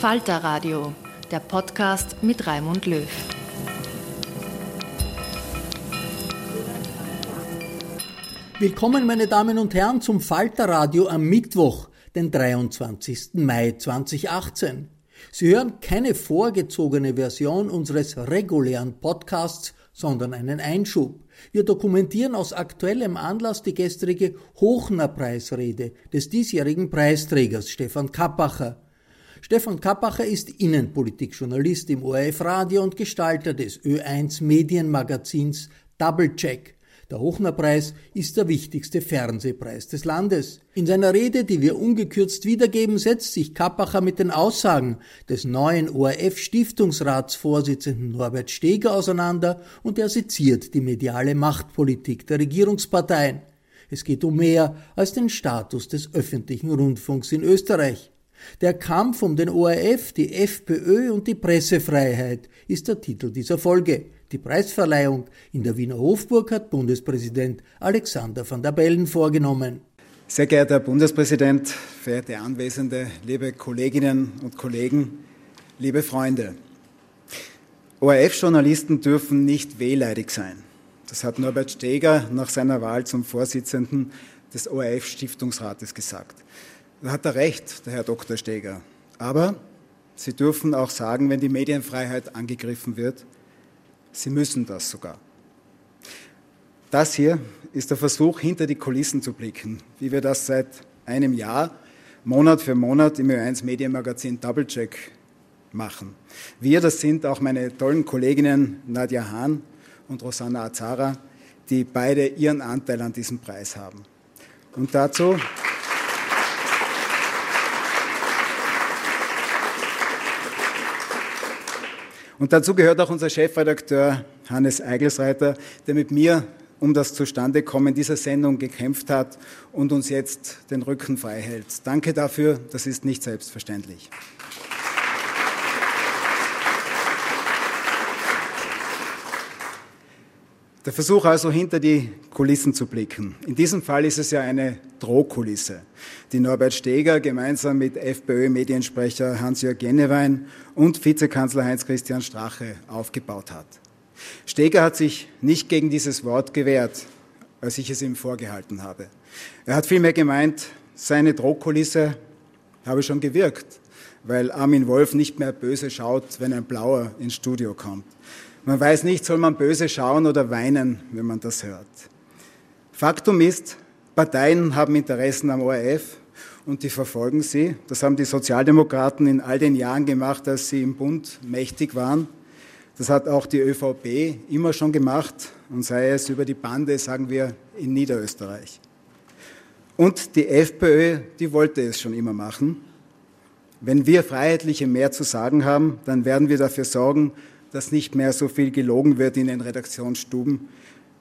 Falter Radio, der Podcast mit Raimund Löw. Willkommen, meine Damen und Herren, zum Falter Radio am Mittwoch, den 23. Mai 2018. Sie hören keine vorgezogene Version unseres regulären Podcasts, sondern einen Einschub. Wir dokumentieren aus aktuellem Anlass die gestrige Hochner-Preisrede des diesjährigen Preisträgers Stefan Kappacher. Stefan Kappacher ist Innenpolitikjournalist im ORF-Radio und Gestalter des Ö1 Medienmagazins Doublecheck. Der Hochner-Preis ist der wichtigste Fernsehpreis des Landes. In seiner Rede, die wir ungekürzt wiedergeben, setzt sich Kappacher mit den Aussagen des neuen ORF-Stiftungsratsvorsitzenden Norbert Steger auseinander und er seziert die mediale Machtpolitik der Regierungsparteien. Es geht um mehr als den Status des öffentlichen Rundfunks in Österreich. Der Kampf um den ORF, die FPÖ und die Pressefreiheit ist der Titel dieser Folge. Die Preisverleihung in der Wiener Hofburg hat Bundespräsident Alexander van der Bellen vorgenommen. Sehr geehrter Herr Bundespräsident, verehrte Anwesende, liebe Kolleginnen und Kollegen, liebe Freunde. ORF-Journalisten dürfen nicht wehleidig sein. Das hat Norbert Steger nach seiner Wahl zum Vorsitzenden des ORF-Stiftungsrates gesagt. Da hat er recht, der Herr Dr. Steger. Aber Sie dürfen auch sagen, wenn die Medienfreiheit angegriffen wird, Sie müssen das sogar. Das hier ist der Versuch, hinter die Kulissen zu blicken, wie wir das seit einem Jahr, Monat für Monat im Ö1 Medienmagazin Doublecheck machen. Wir, das sind auch meine tollen Kolleginnen Nadja Hahn und Rosanna Azara, die beide ihren Anteil an diesem Preis haben. Und dazu Und dazu gehört auch unser Chefredakteur Hannes Eigelsreiter, der mit mir um das Zustandekommen dieser Sendung gekämpft hat und uns jetzt den Rücken frei hält. Danke dafür, das ist nicht selbstverständlich. Der Versuch also hinter die Kulissen zu blicken. In diesem Fall ist es ja eine Drohkulisse, die Norbert Steger gemeinsam mit FPÖ-Mediensprecher Hans-Jörg Jennewein und Vizekanzler Heinz-Christian Strache aufgebaut hat. Steger hat sich nicht gegen dieses Wort gewehrt, als ich es ihm vorgehalten habe. Er hat vielmehr gemeint, seine Drohkulisse habe schon gewirkt, weil Armin Wolf nicht mehr böse schaut, wenn ein Blauer ins Studio kommt. Man weiß nicht, soll man böse schauen oder weinen, wenn man das hört. Faktum ist, Parteien haben Interessen am ORF und die verfolgen sie. Das haben die Sozialdemokraten in all den Jahren gemacht, als sie im Bund mächtig waren. Das hat auch die ÖVP immer schon gemacht und sei es über die Bande, sagen wir, in Niederösterreich. Und die FPÖ, die wollte es schon immer machen, Wenn wir Freiheitliche mehr zu sagen haben, dann werden wir dafür sorgen, dass nicht mehr so viel gelogen wird in den Redaktionsstuben.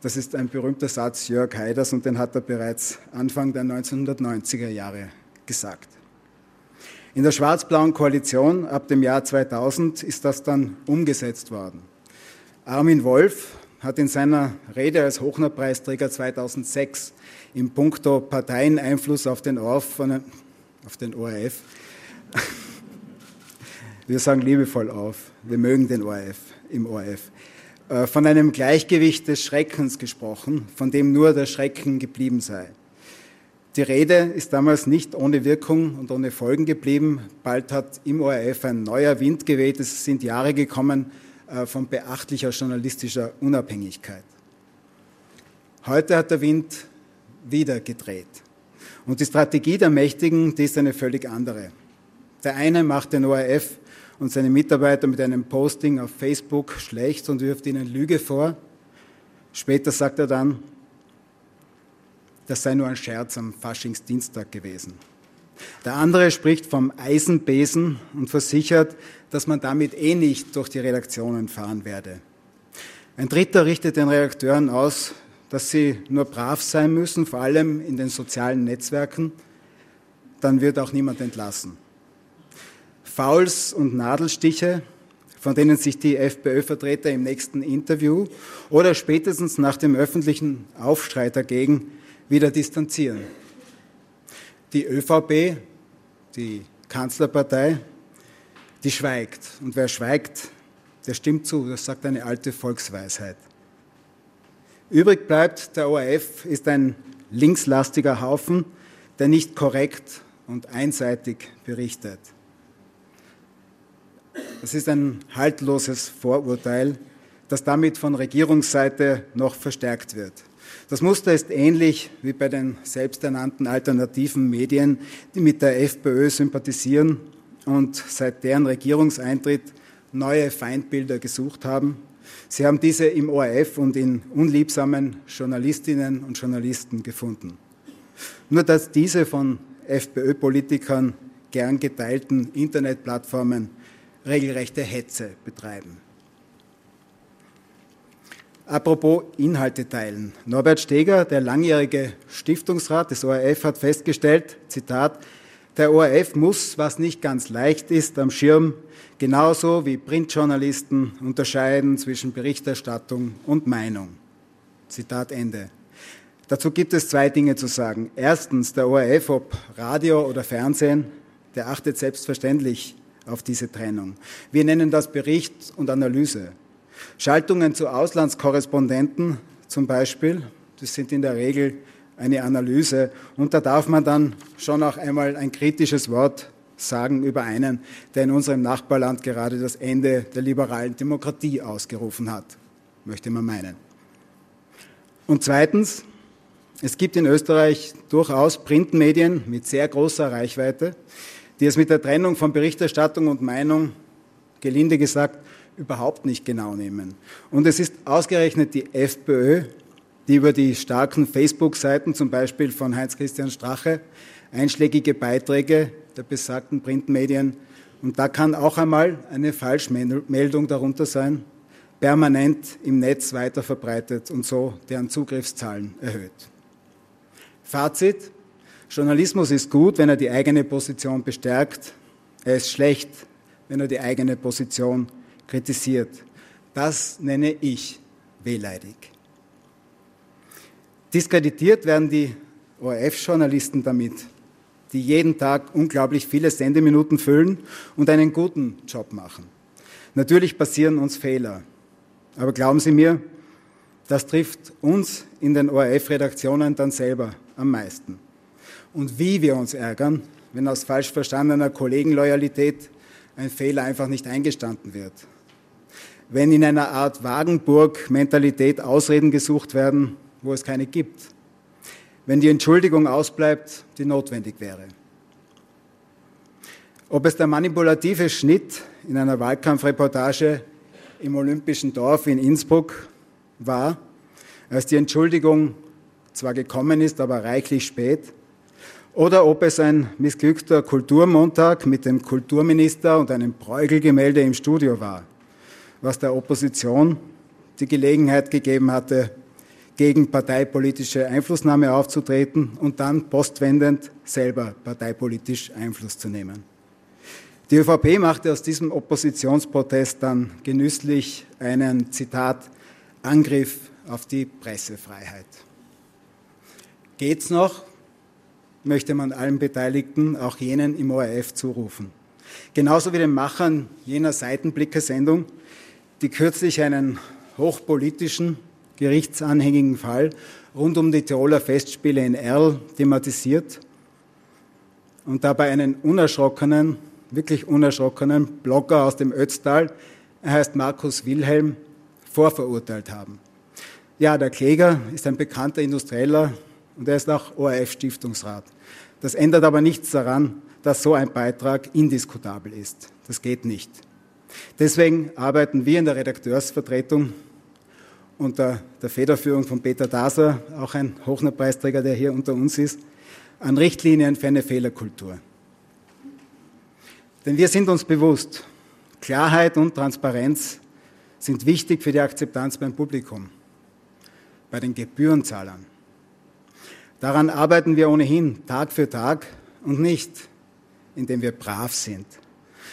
Das ist ein berühmter Satz Jörg Haiders und den hat er bereits Anfang der 1990er Jahre gesagt. In der schwarz-blauen Koalition ab dem Jahr 2000 ist das dann umgesetzt worden. Armin Wolf hat in seiner Rede als Hochner-Preisträger 2006 im Punkto Parteieneinfluss auf den ORF, auf den ORF, wir sagen liebevoll auf, wir mögen den ORF im ORF, äh, von einem Gleichgewicht des Schreckens gesprochen, von dem nur der Schrecken geblieben sei. Die Rede ist damals nicht ohne Wirkung und ohne Folgen geblieben. Bald hat im ORF ein neuer Wind geweht. Es sind Jahre gekommen äh, von beachtlicher journalistischer Unabhängigkeit. Heute hat der Wind wieder gedreht. Und die Strategie der Mächtigen, die ist eine völlig andere. Der eine macht den ORF und seine Mitarbeiter mit einem Posting auf Facebook schlecht und wirft ihnen Lüge vor. Später sagt er dann, das sei nur ein Scherz am Faschingsdienstag gewesen. Der andere spricht vom Eisenbesen und versichert, dass man damit eh nicht durch die Redaktionen fahren werde. Ein dritter richtet den Redakteuren aus, dass sie nur brav sein müssen, vor allem in den sozialen Netzwerken, dann wird auch niemand entlassen. Fouls und Nadelstiche, von denen sich die FPÖ-Vertreter im nächsten Interview oder spätestens nach dem öffentlichen Aufstreit dagegen wieder distanzieren. Die ÖVP, die Kanzlerpartei, die schweigt. Und wer schweigt, der stimmt zu. Das sagt eine alte Volksweisheit. Übrig bleibt, der ORF ist ein linkslastiger Haufen, der nicht korrekt und einseitig berichtet. Das ist ein haltloses Vorurteil, das damit von Regierungsseite noch verstärkt wird. Das Muster ist ähnlich wie bei den selbsternannten alternativen Medien, die mit der FPÖ sympathisieren und seit deren Regierungseintritt neue Feindbilder gesucht haben. Sie haben diese im ORF und in unliebsamen Journalistinnen und Journalisten gefunden. Nur dass diese von FPÖ-Politikern gern geteilten Internetplattformen regelrechte Hetze betreiben. Apropos Inhalte teilen. Norbert Steger, der langjährige Stiftungsrat des ORF, hat festgestellt, Zitat, der ORF muss, was nicht ganz leicht ist, am Schirm genauso wie Printjournalisten unterscheiden zwischen Berichterstattung und Meinung. Zitat Ende. Dazu gibt es zwei Dinge zu sagen. Erstens, der ORF, ob Radio oder Fernsehen, der achtet selbstverständlich auf diese Trennung. Wir nennen das Bericht und Analyse. Schaltungen zu Auslandskorrespondenten zum Beispiel, das sind in der Regel eine Analyse und da darf man dann schon auch einmal ein kritisches Wort sagen über einen, der in unserem Nachbarland gerade das Ende der liberalen Demokratie ausgerufen hat, möchte man meinen. Und zweitens, es gibt in Österreich durchaus Printmedien mit sehr großer Reichweite, die es mit der Trennung von Berichterstattung und Meinung, gelinde gesagt, überhaupt nicht genau nehmen. Und es ist ausgerechnet die FPÖ, die über die starken Facebook-Seiten, zum Beispiel von Heinz-Christian Strache, einschlägige Beiträge der besagten Printmedien, und da kann auch einmal eine Falschmeldung darunter sein, permanent im Netz weiter verbreitet und so deren Zugriffszahlen erhöht. Fazit, Journalismus ist gut, wenn er die eigene Position bestärkt. Er ist schlecht, wenn er die eigene Position kritisiert. Das nenne ich wehleidig. Diskreditiert werden die ORF-Journalisten damit, die jeden Tag unglaublich viele Sendeminuten füllen und einen guten Job machen. Natürlich passieren uns Fehler. Aber glauben Sie mir, das trifft uns in den ORF-Redaktionen dann selber am meisten und wie wir uns ärgern, wenn aus falsch verstandener Kollegenloyalität ein Fehler einfach nicht eingestanden wird. Wenn in einer Art Wagenburg-Mentalität Ausreden gesucht werden, wo es keine gibt. Wenn die Entschuldigung ausbleibt, die notwendig wäre. Ob es der manipulative Schnitt in einer Wahlkampfreportage im Olympischen Dorf in Innsbruck war, als die Entschuldigung zwar gekommen ist, aber reichlich spät, oder ob es ein missglückter Kulturmontag mit dem Kulturminister und einem Bräugelgemälde im Studio war, was der Opposition die Gelegenheit gegeben hatte, gegen parteipolitische Einflussnahme aufzutreten und dann postwendend selber parteipolitisch Einfluss zu nehmen. Die ÖVP machte aus diesem Oppositionsprotest dann genüsslich einen, Zitat, Angriff auf die Pressefreiheit. Geht's noch? Möchte man allen Beteiligten, auch jenen im ORF, zurufen. Genauso wie den Machern jener Seitenblicker-Sendung, die kürzlich einen hochpolitischen, gerichtsanhängigen Fall rund um die Tiroler Festspiele in Erl thematisiert und dabei einen unerschrockenen, wirklich unerschrockenen Blogger aus dem Ötztal, er heißt Markus Wilhelm, vorverurteilt haben. Ja, der Kläger ist ein bekannter Industrieller und er ist auch ORF-Stiftungsrat. Das ändert aber nichts daran, dass so ein Beitrag indiskutabel ist. Das geht nicht. Deswegen arbeiten wir in der Redakteursvertretung unter der Federführung von Peter Daser, auch ein Hochner-Preisträger, der hier unter uns ist, an Richtlinien für eine Fehlerkultur. Denn wir sind uns bewusst, Klarheit und Transparenz sind wichtig für die Akzeptanz beim Publikum, bei den Gebührenzahlern. Daran arbeiten wir ohnehin Tag für Tag und nicht, indem wir brav sind,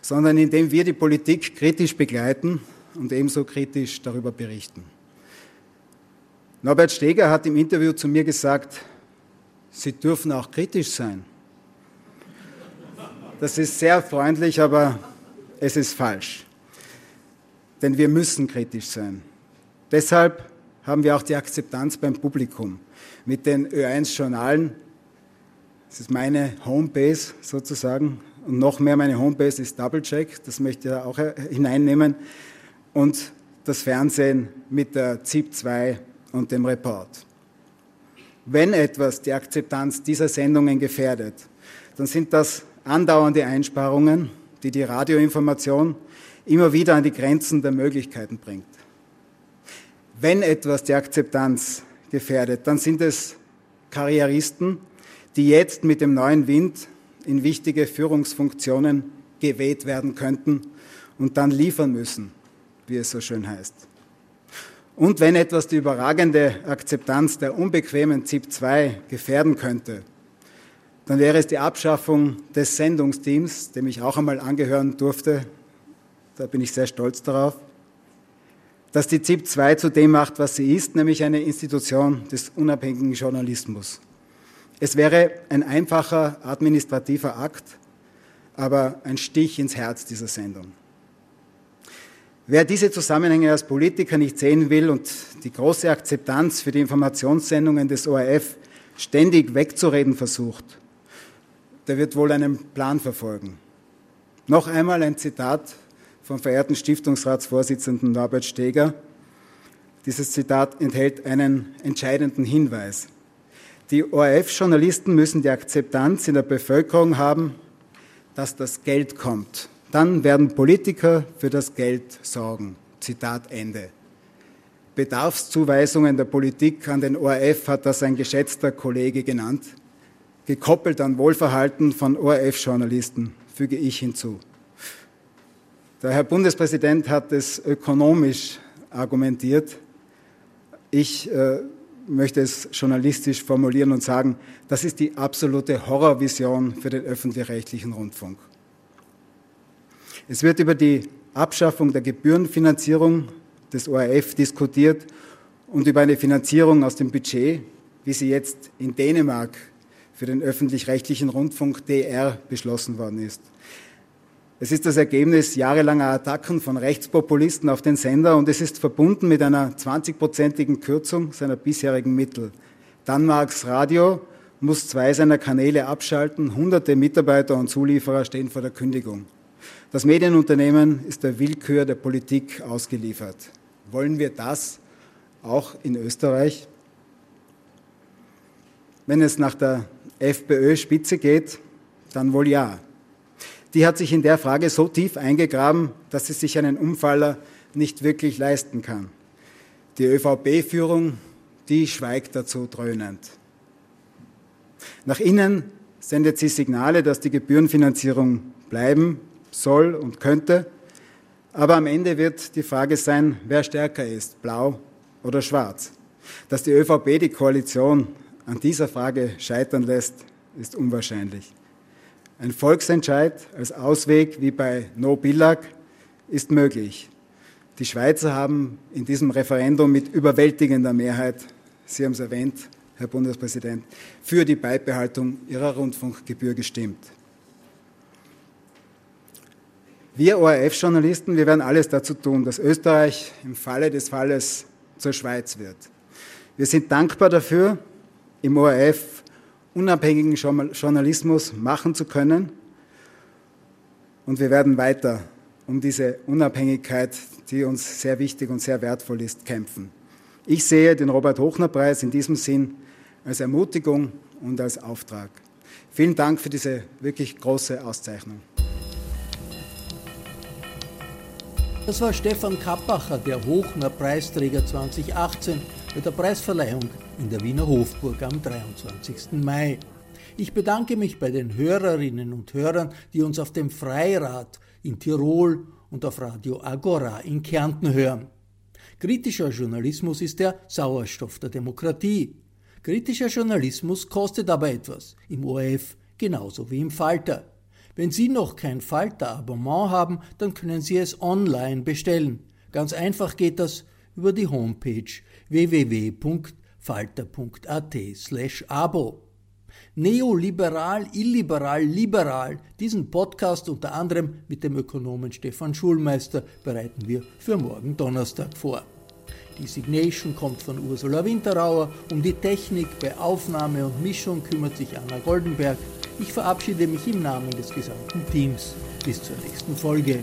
sondern indem wir die Politik kritisch begleiten und ebenso kritisch darüber berichten. Norbert Steger hat im Interview zu mir gesagt, Sie dürfen auch kritisch sein. Das ist sehr freundlich, aber es ist falsch. Denn wir müssen kritisch sein. Deshalb haben wir auch die Akzeptanz beim Publikum mit den Ö1-Journalen. Das ist meine Homebase sozusagen. Und noch mehr meine Homebase ist Doublecheck, das möchte ich auch hineinnehmen. Und das Fernsehen mit der ZIP 2 und dem Report. Wenn etwas die Akzeptanz dieser Sendungen gefährdet, dann sind das andauernde Einsparungen, die die Radioinformation immer wieder an die Grenzen der Möglichkeiten bringt. Wenn etwas die Akzeptanz gefährdet, dann sind es Karrieristen, die jetzt mit dem neuen Wind in wichtige Führungsfunktionen geweht werden könnten und dann liefern müssen, wie es so schön heißt. Und wenn etwas die überragende Akzeptanz der unbequemen ZIP 2 gefährden könnte, dann wäre es die Abschaffung des Sendungsteams, dem ich auch einmal angehören durfte. Da bin ich sehr stolz darauf dass die ZIP 2 zu dem macht, was sie ist, nämlich eine Institution des unabhängigen Journalismus. Es wäre ein einfacher administrativer Akt, aber ein Stich ins Herz dieser Sendung. Wer diese Zusammenhänge als Politiker nicht sehen will und die große Akzeptanz für die Informationssendungen des ORF ständig wegzureden versucht, der wird wohl einen Plan verfolgen. Noch einmal ein Zitat vom verehrten Stiftungsratsvorsitzenden Norbert Steger. Dieses Zitat enthält einen entscheidenden Hinweis. Die ORF-Journalisten müssen die Akzeptanz in der Bevölkerung haben, dass das Geld kommt. Dann werden Politiker für das Geld sorgen. Zitat Ende. Bedarfszuweisungen der Politik an den ORF hat das ein geschätzter Kollege genannt, gekoppelt an Wohlverhalten von ORF-Journalisten, füge ich hinzu. Der Herr Bundespräsident hat es ökonomisch argumentiert. Ich äh, möchte es journalistisch formulieren und sagen, das ist die absolute Horrorvision für den öffentlich-rechtlichen Rundfunk. Es wird über die Abschaffung der Gebührenfinanzierung des ORF diskutiert und über eine Finanzierung aus dem Budget, wie sie jetzt in Dänemark für den öffentlich-rechtlichen Rundfunk DR beschlossen worden ist. Es ist das Ergebnis jahrelanger Attacken von Rechtspopulisten auf den Sender und es ist verbunden mit einer 20-prozentigen Kürzung seiner bisherigen Mittel. Danmarks Radio muss zwei seiner Kanäle abschalten, hunderte Mitarbeiter und Zulieferer stehen vor der Kündigung. Das Medienunternehmen ist der Willkür der Politik ausgeliefert. Wollen wir das auch in Österreich? Wenn es nach der FPÖ-Spitze geht, dann wohl ja die hat sich in der Frage so tief eingegraben, dass sie sich einen Umfaller nicht wirklich leisten kann. Die ÖVP-Führung, die schweigt dazu dröhnend. Nach innen sendet sie Signale, dass die Gebührenfinanzierung bleiben soll und könnte. Aber am Ende wird die Frage sein, wer stärker ist, blau oder schwarz. Dass die ÖVP die Koalition an dieser Frage scheitern lässt, ist unwahrscheinlich. Ein Volksentscheid als Ausweg wie bei No Billag ist möglich. Die Schweizer haben in diesem Referendum mit überwältigender Mehrheit, Sie haben es erwähnt, Herr Bundespräsident, für die Beibehaltung ihrer Rundfunkgebühr gestimmt. Wir ORF-Journalisten, wir werden alles dazu tun, dass Österreich im Falle des Falles zur Schweiz wird. Wir sind dankbar dafür, im ORF unabhängigen Journalismus machen zu können. Und wir werden weiter um diese Unabhängigkeit, die uns sehr wichtig und sehr wertvoll ist, kämpfen. Ich sehe den Robert-Hochner-Preis in diesem Sinn als Ermutigung und als Auftrag. Vielen Dank für diese wirklich große Auszeichnung. Das war Stefan Kappacher, der Hochner-Preisträger 2018 bei der Preisverleihung in der Wiener Hofburg am 23. Mai. Ich bedanke mich bei den Hörerinnen und Hörern, die uns auf dem Freirad in Tirol und auf Radio Agora in Kärnten hören. Kritischer Journalismus ist der Sauerstoff der Demokratie. Kritischer Journalismus kostet aber etwas, im ORF genauso wie im Falter. Wenn Sie noch kein Falter-Abonnement haben, dann können Sie es online bestellen. Ganz einfach geht das über die Homepage www.falter.at/abo. Neoliberal, illiberal, liberal. Diesen Podcast unter anderem mit dem Ökonomen Stefan Schulmeister bereiten wir für morgen Donnerstag vor. Die Signation kommt von Ursula Winterauer. Um die Technik bei Aufnahme und Mischung kümmert sich Anna Goldenberg. Ich verabschiede mich im Namen des gesamten Teams. Bis zur nächsten Folge.